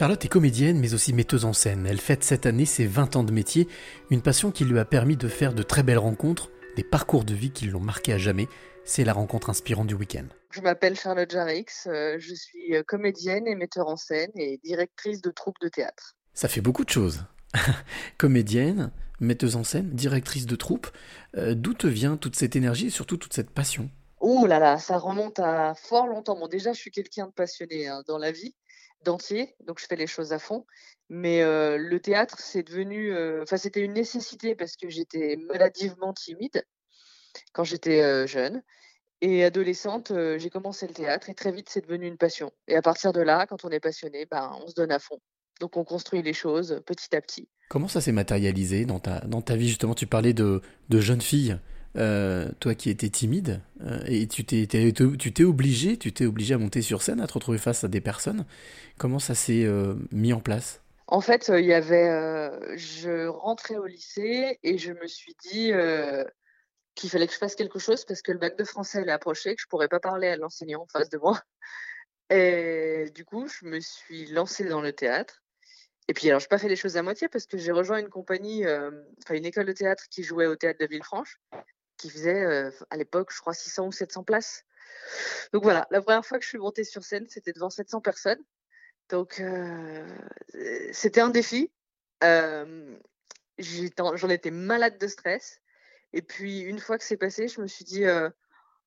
Charlotte est comédienne mais aussi metteuse en scène. Elle fête cette année ses 20 ans de métier, une passion qui lui a permis de faire de très belles rencontres, des parcours de vie qui l'ont marqué à jamais. C'est la rencontre inspirante du week-end. Je m'appelle Charlotte Jarix, euh, je suis euh, comédienne et metteur en scène et directrice de troupe de théâtre. Ça fait beaucoup de choses. comédienne, metteuse en scène, directrice de troupe. Euh, d'où te vient toute cette énergie et surtout toute cette passion? Oh là là, ça remonte à fort longtemps. Bon, déjà, je suis quelqu'un de passionné hein, dans la vie d'entier, donc je fais les choses à fond. Mais le théâtre, c'est devenu, enfin, c'était une nécessité parce que j'étais maladivement timide quand j'étais jeune. Et adolescente, j'ai commencé le théâtre et très vite, c'est devenu une passion. Et à partir de là, quand on est passionné, ben, on se donne à fond. Donc on construit les choses petit à petit. Comment ça s'est matérialisé dans ta, dans ta vie? Justement, tu parlais de, de jeune fille. Euh, toi qui étais timide, euh, et tu t'es, tu t'es obligé, tu t'es obligé à monter sur scène, à te retrouver face à des personnes. Comment ça s'est euh, mis en place? En fait, il y avait, je rentrais au lycée et je me suis dit qu'il fallait que je fasse quelque chose parce que le bac de français allait approcher, que je pourrais pas parler à l'enseignant en face de moi. Et du coup, je me suis lancée dans le théâtre. Et puis, alors, je n'ai pas fait les choses à moitié parce que j'ai rejoint une compagnie, enfin, une école de théâtre qui jouait au théâtre de Villefranche qui faisait euh, à l'époque, je crois, 600 ou 700 places. Donc voilà, la première fois que je suis montée sur scène, c'était devant 700 personnes. Donc euh, c'était un défi. Euh, j'en étais malade de stress. Et puis une fois que c'est passé, je me suis dit,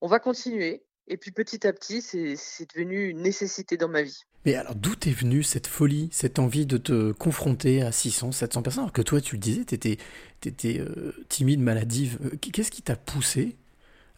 on va continuer. Et puis petit à petit, c'est devenu une nécessité dans ma vie. Mais alors d'où est venue cette folie, cette envie de te confronter à 600, 700 personnes? Alors que toi, tu le disais, tu étais, étais euh, timide, maladive. Euh, qu'est-ce qui t'a poussé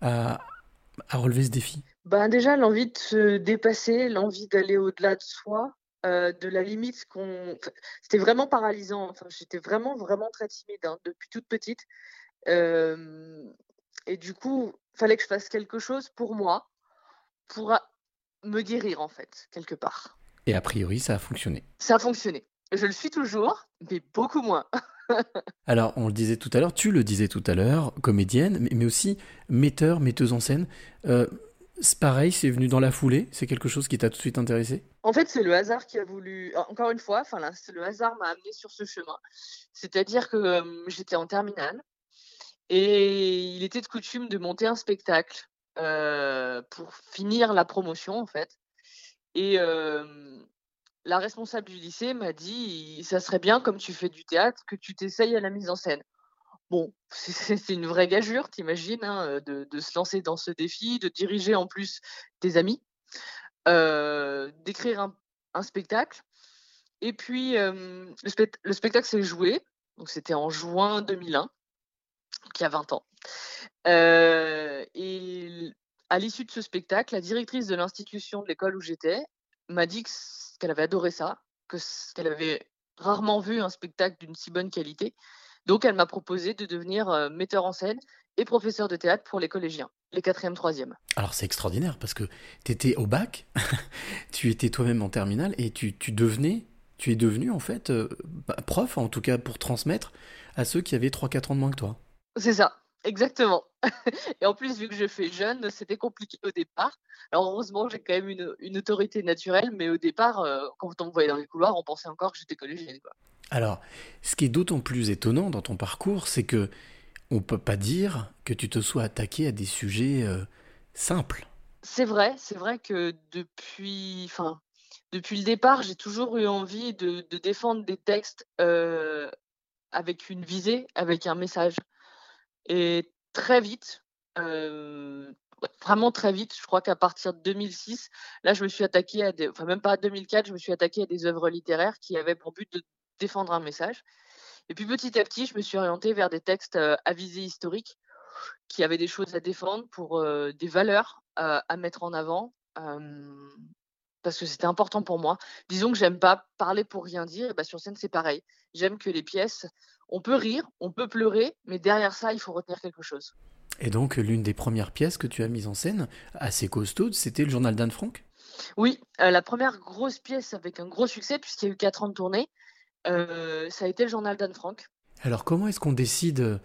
à, à, relever ce défi? Ben Déjà, l'envie de se dépasser, l'envie d'aller au-delà de soi, euh, de la limite qu'on. C'était vraiment paralysant. Enfin, J'étais vraiment, vraiment très timide hein, depuis toute petite. et du coup, il fallait que je fasse quelque chose pour moi pour me guérir en fait, quelque part. Et a priori, ça a fonctionné. Ça a fonctionné. Je le suis toujours, mais beaucoup moins. Alors, on le disait tout à l'heure, tu le disais tout à l'heure, comédienne, mais aussi metteur, metteuse en scène. Euh, c'est pareil, c'est venu dans la foulée? C'est quelque chose qui t'a tout de suite intéressé? En fait, c'est le hasard qui a voulu. Encore une fois, enfin, le hasard m'a amené sur ce chemin. C'est-à-dire que euh, j'étais en terminale et il était de coutume de monter un spectacle euh, pour finir la promotion en fait. Et la responsable du lycée m'a dit ça serait bien comme tu fais du théâtre que tu t'essayes à la mise en scène. Bon, c'est une vraie gageure, t'imagines, hein, de, se lancer dans ce défi, de diriger en plus tes amis, euh, d'écrire un, un, spectacle. Et puis, le, le, spectacle s'est joué, donc c'était en juin 2001, qui a 20 ans. Euh, et à l'issue de ce spectacle, la directrice de l'institution de l'école où j'étais m'a dit qu'elle avait adoré ça, qu'elle avait rarement vu un spectacle d'une si bonne qualité. Donc, elle m'a proposé de devenir euh, metteur en scène et professeur de théâtre pour les collégiens, les 4e, 3e. Alors, c'est extraordinaire parce que tu étais au bac, tu étais toi-même en terminale et tu, devenais, tu es devenu en fait euh, bah, prof, en tout cas pour transmettre à ceux qui avaient 3-4 ans de moins que toi. C'est ça. Exactement. Et en plus, vu que je fais jeune, c'était compliqué au départ. Alors heureusement, j'ai quand même une, autorité naturelle, mais au départ, euh, quand on me voyait dans les couloirs, on pensait encore que j'étais collégienne. Quoi. Alors, ce qui est d'autant plus étonnant dans ton parcours, c'est que on peut pas dire que tu te sois attaqué à des sujets euh, simples. C'est vrai, c'est vrai que depuis, enfin, depuis le départ, j'ai toujours eu envie de, défendre des textes euh, avec une visée, avec un message. Et très vite, vraiment très vite, je crois qu'à partir de 2006, là, je me suis attaqué à des, enfin même pas à 2004, je me suis attaqué à des œuvres littéraires qui avaient pour but de défendre un message. Et puis petit à petit, je me suis orientée vers des textes à visée historique qui avaient des choses à défendre pour des valeurs à mettre en avant. Parce que c'était important pour moi. Disons que j'aime pas parler pour rien dire, et bah sur scène c'est pareil. J'aime que les pièces on peut rire, on peut pleurer, mais derrière ça, il faut retenir quelque chose. Et donc, l'une des premières pièces que tu as mises en scène, assez costaude, c'était le journal d'Anne Frank? Oui, euh, la première grosse pièce avec un gros succès, puisqu'il y a eu 4 ans de tournée, euh, ça a été le journal d'Anne Frank. Alors, comment est-ce qu'on décide euh,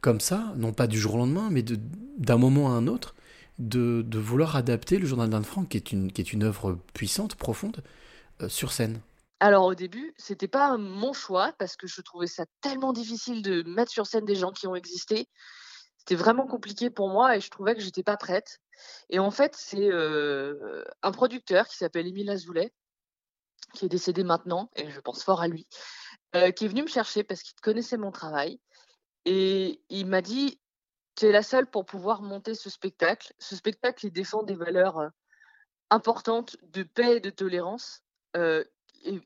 comme ça, non pas du jour au lendemain, mais d'un moment à un autre, de, vouloir adapter le journal d'Anne Frank, qui est une, qui est une œuvre puissante, profonde, sur scène Alors au début, c'était pas mon choix parce que je trouvais ça tellement difficile de mettre sur scène des gens qui ont existé. C'était vraiment compliqué pour moi et je trouvais que j'étais pas prête. Et en fait, c'est euh, un producteur qui s'appelle Émile Azoulay, qui est décédé maintenant, et je pense fort à lui, euh, qui est venu me chercher parce qu'il connaissait mon travail. Et il m'a dit, tu es la seule pour pouvoir monter ce spectacle. Ce spectacle, il défend des valeurs euh, importantes de paix et de tolérance. Euh,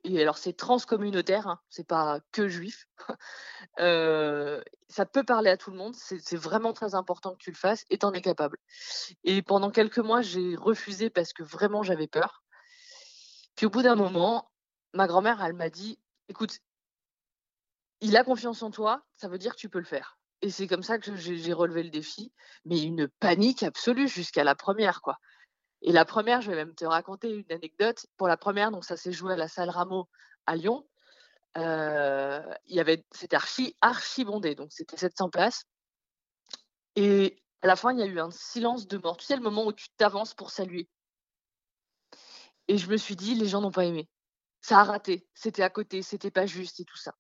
et, alors c'est transcommunautaire, hein, c'est pas que juif. ça peut parler à tout le monde, c'est vraiment très important que tu le fasses et t'en es capable. Et pendant quelques mois, j'ai refusé parce que vraiment j'avais peur. Puis au bout d'un moment, ma grand-mère, elle m'a dit, écoute, il a confiance en toi, ça veut dire que tu peux le faire. Et c'est comme ça que j'ai relevé le défi, mais une panique absolue jusqu'à la première, quoi. Et la première, je vais même te raconter une anecdote. Pour la première, donc ça s'est joué à la salle Rameau à Lyon. Euh, il y avait, c'était archi, archi bondé, donc c'était 700 places. Et à la fin, il y a eu un silence de mort. Tu sais, le moment où tu t'avances pour saluer. Et je me suis dit, les gens n'ont pas aimé. Ça a raté. C'était à côté, c'était pas juste et tout ça.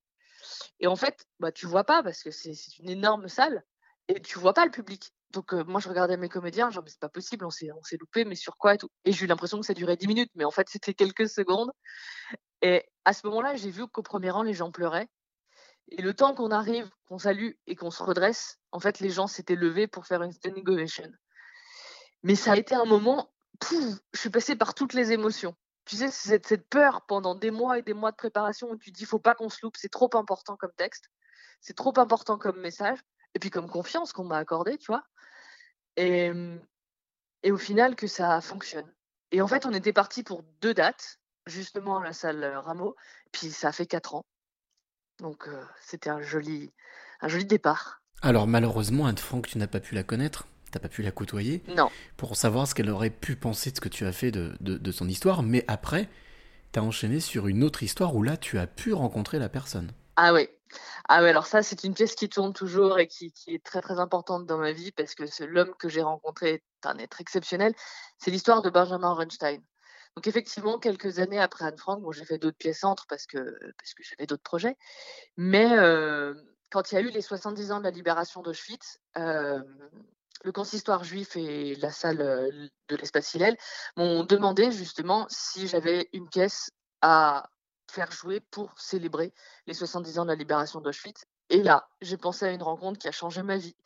Et en fait, bah, tu vois pas parce que c'est une énorme salle et tu vois pas le public. Donc moi, je regardais mes comédiens, genre, mais c'est pas possible, on s'est, loupé, mais sur quoi et tout. Et j'ai eu l'impression que ça durait 10 minutes, mais en fait, c'était quelques secondes. Et à ce moment-là, j'ai vu qu'au premier rang, les gens pleuraient. Et le temps qu'on arrive, qu'on salue et qu'on se redresse, en fait, les gens s'étaient levés pour faire une standing ovation. Mais ça a été un moment, je suis passée par toutes les émotions. Tu sais, cette, peur pendant des mois et des mois de préparation où tu dis, faut pas qu'on se loupe, c'est trop important comme texte, c'est trop important comme message, et puis comme confiance qu'on m'a accordée, tu vois. Et, au final, que ça fonctionne. Et en fait, on était parti pour deux dates, justement à la salle Rameau, puis ça a fait quatre ans. Donc c'était un joli, un joli départ. Alors malheureusement, Anne-Franck, tu n'as pas pu la connaître t'as pas pu la côtoyer non. pour savoir ce qu'elle aurait pu penser de ce que tu as fait de, de, son histoire, mais après, tu as enchaîné sur une autre histoire où là, tu as pu rencontrer la personne. Ah oui. Ah oui, alors ça, c'est une pièce qui tourne toujours et qui, qui, est très très importante dans ma vie parce que l'homme que j'ai rencontré est un être exceptionnel. C'est l'histoire de Benjamin Runstein. Donc effectivement, quelques années après Anne Frank, bon, j'ai fait d'autres pièces entre parce que, parce que j'avais d'autres projets, mais euh, quand il y a eu les 70 ans de la libération d'Auschwitz, euh, le consistoire juif et la salle de l'espace Hillel m'ont demandé justement si j'avais une pièce à faire jouer pour célébrer les 70 ans de la libération d'Auschwitz. Et là, j'ai pensé à une rencontre qui a changé ma vie,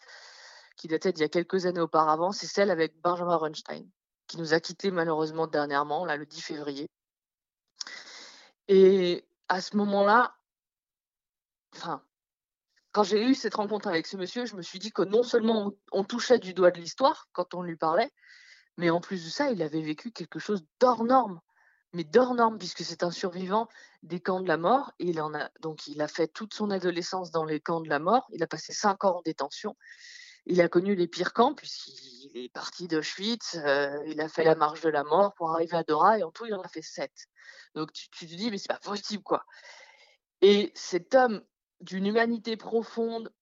qui datait d'il y a quelques années auparavant, c'est celle avec Benjamin Runstein, qui nous a quittés malheureusement dernièrement, là, le 10 février. Et à ce moment-là, enfin, quand j'ai eu cette rencontre avec ce monsieur, je me suis dit que non seulement on, touchait du doigt de l'histoire quand on lui parlait, mais en plus de ça, il avait vécu quelque chose d'hors norme, mais d'hors norme, puisque c'est un survivant des camps de la mort. Il en a donc il a fait toute son adolescence dans les camps de la mort. Il a passé cinq ans en détention. Il a connu les pires camps puisqu'il est parti d'Auschwitz. Euh, il a fait la marche de la mort pour arriver à Dora et en tout il en a fait sept. Donc tu te dis mais c'est pas possible quoi. Et cet homme d'une humanité profonde,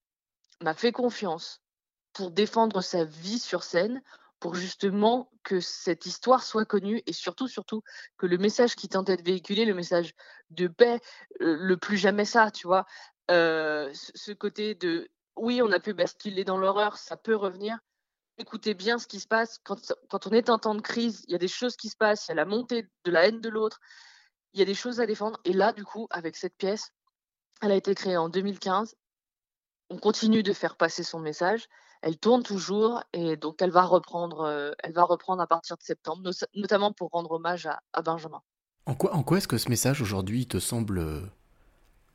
m'a fait confiance pour défendre sa vie sur scène, pour justement que cette histoire soit connue et surtout, surtout, que le message qui tentait de véhiculer, le message de paix, euh, le plus jamais ça, tu vois, euh, ce côté de oui, on a pu basculer dans l'horreur, ça peut revenir. Écoutez bien ce qui se passe. Quand, quand on est en temps de crise, il y a des choses qui se passent, il y a la montée de la haine de l'autre, il y a des choses à défendre. Et là, du coup, avec cette pièce, elle a été créée en 2015. On continue de faire passer son message. Elle tourne toujours et donc elle va reprendre, euh, elle va reprendre à partir de septembre, notamment pour rendre hommage à, Benjamin. En quoi, en quoi est-ce que ce message aujourd'hui te semble euh,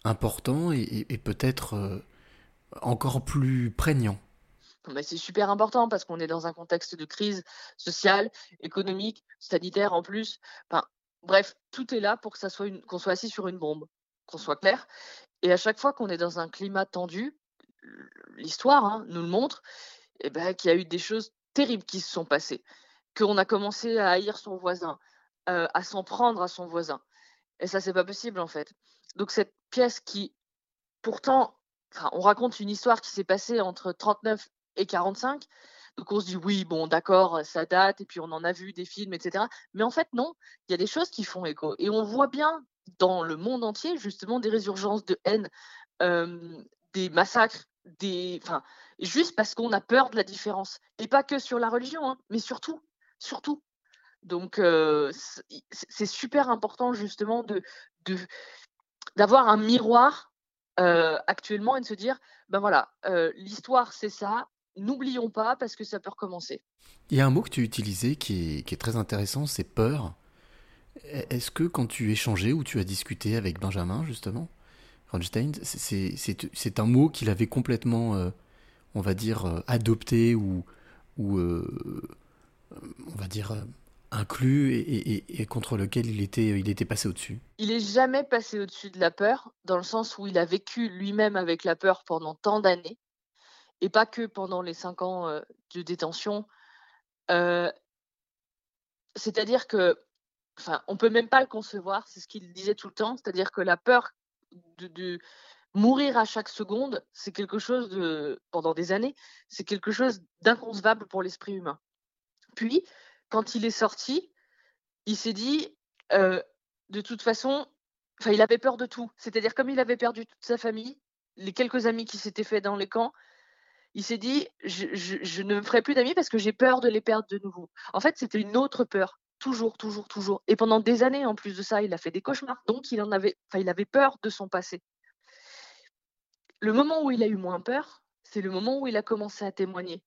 important et, peut-être euh, encore plus prégnant? C'est super important parce qu'on est dans un contexte de crise sociale, économique, sanitaire en plus. Enfin, bref, tout est là pour que ça soit qu'on soit assis sur une bombe, qu'on soit clair. Et à chaque fois qu'on est dans un climat tendu, l'histoire hein, nous le montre, eh ben, qu'il y a eu des choses terribles qui se sont passées, qu'on a commencé à haïr son voisin, à s'en prendre à son voisin. Et ça, c'est pas possible en fait. Donc cette pièce qui, pourtant, on raconte une histoire qui s'est passée entre 39 et 45. Donc on se dit oui, bon, d'accord, ça date, et puis on en a vu des films, etc. Mais en fait, non, il y a des choses qui font écho. Et on voit bien dans le monde entier, justement, des résurgences de haine, des massacres, des, enfin, juste parce qu'on a peur de la différence. Et pas que sur la religion, hein, mais surtout, surtout. Donc, c'est super important, justement, d'avoir un miroir actuellement et de se dire, ben voilà, l'histoire, c'est ça, n'oublions pas parce que ça peut recommencer. Il y a un mot que tu utilisais qui est très intéressant, c'est peur. Est-ce que quand tu échangeais ou tu as discuté avec Benjamin, justement, Ronstein, c'est un mot qu'il avait complètement, euh, on va dire, euh, adopté ou, euh, on va dire, inclus et, contre lequel il était, il était passé au-dessus? Il est jamais passé au-dessus de la peur, dans le sens où il a vécu lui-même avec la peur pendant tant d'années, et pas que pendant les cinq ans de détention. C'est-à-dire que enfin, on peut même pas le concevoir, c'est ce qu'il disait tout le temps, c'est-à-dire que la peur de, mourir à chaque seconde, c'est quelque chose pendant des années, c'est quelque chose d'inconcevable pour l'esprit humain. Puis, quand il est sorti, il s'est dit, euh, de toute façon, il avait peur de tout. C'est-à-dire, comme il avait perdu toute sa famille, les quelques amis qui s'étaient faits dans les camps, il s'est dit, je, je ne me ferai plus d'amis parce que j'ai peur de les perdre de nouveau. En fait, c'était une autre peur. Toujours, toujours, toujours. Et pendant des années, en plus de ça, il a fait des cauchemars. Donc, il en avait, enfin, il avait peur de son passé. Le moment où il a eu moins peur, c'est le moment où il a commencé à témoigner.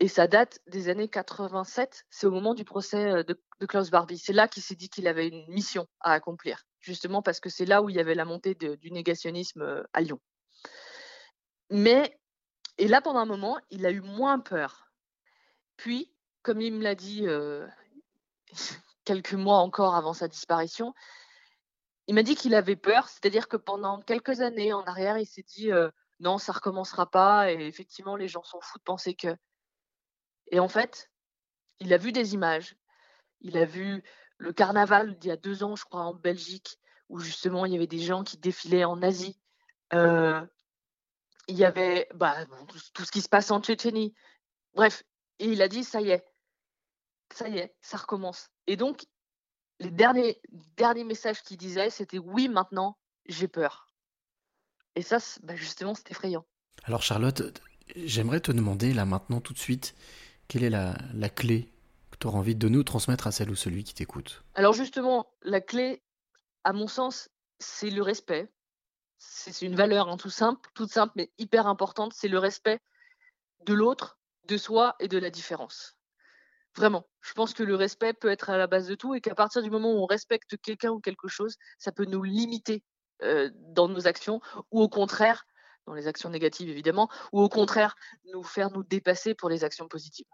Et ça date des années 87. C'est au moment du procès euh, de, Klaus Barbie. C'est là qu'il s'est dit qu'il avait une mission à accomplir. Justement parce que c'est là où il y avait la montée du négationnisme euh, à Lyon. Mais, et là, pendant un moment, il a eu moins peur. Puis, comme il me l'a dit euh, quelques mois encore avant sa disparition, il m'a dit qu'il avait peur, c'est-à-dire que pendant quelques années en arrière, il s'est dit non, ça recommencera pas, et effectivement, les gens sont fous de penser que. Et en fait, il a vu des images, il a vu le carnaval d'il y a deux ans, je crois, en Belgique, où justement il y avait des gens qui défilaient en Asie. il y avait bah, tout ce qui se passe en Tchétchénie. Bref, et il a dit ça y est, ça y est, ça recommence. Et donc, les derniers, derniers messages qu'il disait, c'était oui, maintenant, j'ai peur. Et ça, bah, justement, c'est effrayant. Alors, Charlotte, j'aimerais te demander, là, maintenant, tout de suite, quelle est la, la clé que tu auras envie de ou transmettre à celle ou celui qui t'écoute? Alors, justement, la clé, à mon sens, c'est le respect. C'est une valeur hein, tout simple, toute simple, mais hyper importante. C'est le respect de l'autre, de soi et de la différence. Vraiment. Je pense que le respect peut être à la base de tout et qu'à partir du moment où on respecte quelqu'un ou quelque chose, ça peut nous limiter dans nos actions ou au contraire, dans les actions négatives évidemment, ou au contraire, nous faire nous dépasser pour les actions positives.